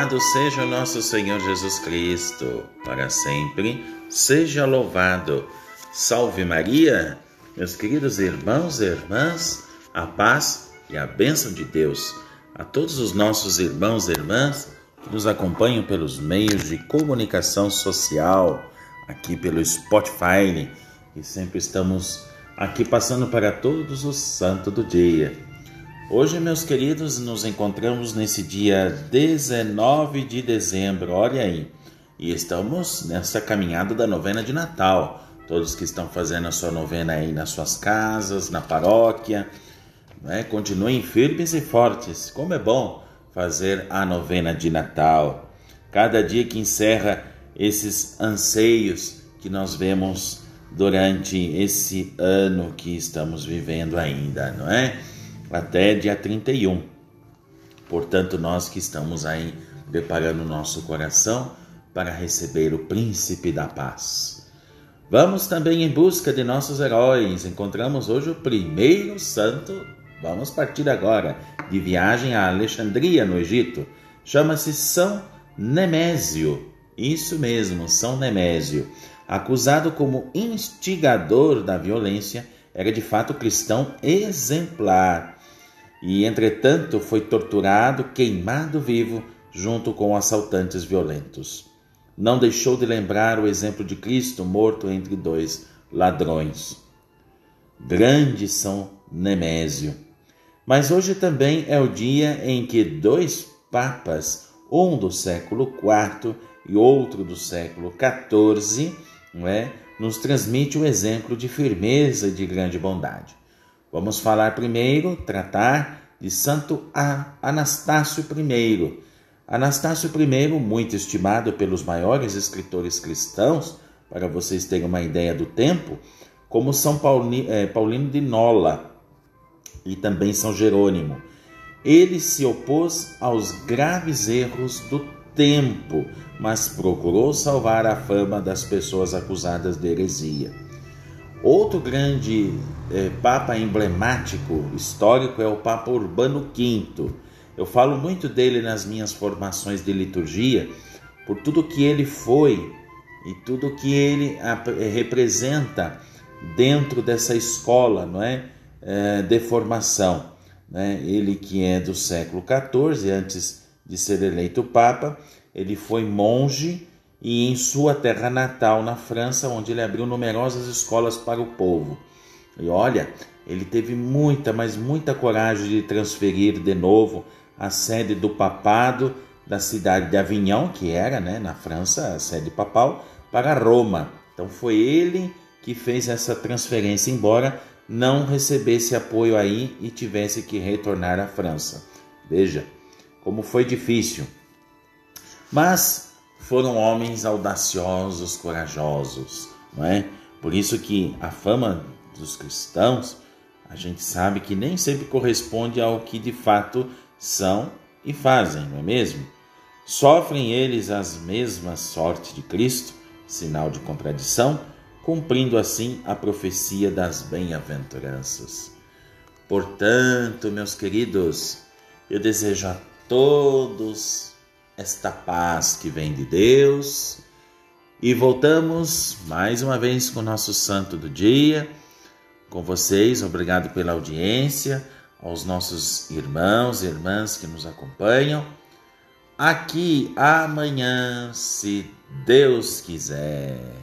Louvado seja o nosso Senhor Jesus Cristo, para sempre seja louvado. Salve Maria, meus queridos irmãos e irmãs, a paz e a bênção de Deus a todos os nossos irmãos e irmãs que nos acompanham pelos meios de comunicação social, aqui pelo Spotify, e sempre estamos aqui passando para todos os santos do dia. Hoje, meus queridos, nos encontramos nesse dia 19 de dezembro, olha aí, e estamos nessa caminhada da novena de Natal. Todos que estão fazendo a sua novena aí nas suas casas, na paróquia, né? continuem firmes e fortes. Como é bom fazer a novena de Natal. Cada dia que encerra esses anseios que nós vemos durante esse ano que estamos vivendo ainda, não é? Até dia 31. Portanto, nós que estamos aí preparando o nosso coração para receber o príncipe da paz. Vamos também em busca de nossos heróis. Encontramos hoje o primeiro santo. Vamos partir agora de viagem a Alexandria, no Egito. Chama-se São Nemésio. Isso mesmo, São Nemésio. Acusado como instigador da violência, era de fato cristão exemplar e, entretanto, foi torturado, queimado vivo, junto com assaltantes violentos. Não deixou de lembrar o exemplo de Cristo morto entre dois ladrões. Grande São Nemésio. Mas hoje também é o dia em que dois papas, um do século IV e outro do século XIV, não é, nos transmite o exemplo de firmeza e de grande bondade. Vamos falar primeiro, tratar de Santo Anastácio I. Anastácio I, muito estimado pelos maiores escritores cristãos, para vocês terem uma ideia do tempo, como São é, Paulino de Nola e também São Jerônimo. Ele se opôs aos graves erros do tempo, mas procurou salvar a fama das pessoas acusadas de heresia. Outro grande é, papa emblemático histórico é o Papa Urbano V. Eu falo muito dele nas minhas formações de liturgia, por tudo que ele foi e tudo que ele é, representa dentro dessa escola, não é, é de formação. Né? Ele que é do século XIV, antes de ser eleito papa, ele foi monge e em sua terra natal, na França, onde ele abriu numerosas escolas para o povo. E olha, ele teve muita, mas muita coragem de transferir de novo a sede do papado da cidade de Avignon, que era, né, na França, a sede papal, para Roma. Então foi ele que fez essa transferência, embora não recebesse apoio aí e tivesse que retornar à França. Veja como foi difícil. Mas foram homens audaciosos, corajosos, não é? Por isso que a fama dos cristãos, a gente sabe que nem sempre corresponde ao que de fato são e fazem, não é mesmo? Sofrem eles as mesmas sortes de Cristo, sinal de contradição, cumprindo assim a profecia das bem-aventuranças. Portanto, meus queridos, eu desejo a todos esta paz que vem de Deus. E voltamos mais uma vez com o nosso santo do dia, com vocês. Obrigado pela audiência, aos nossos irmãos e irmãs que nos acompanham. Aqui amanhã, se Deus quiser.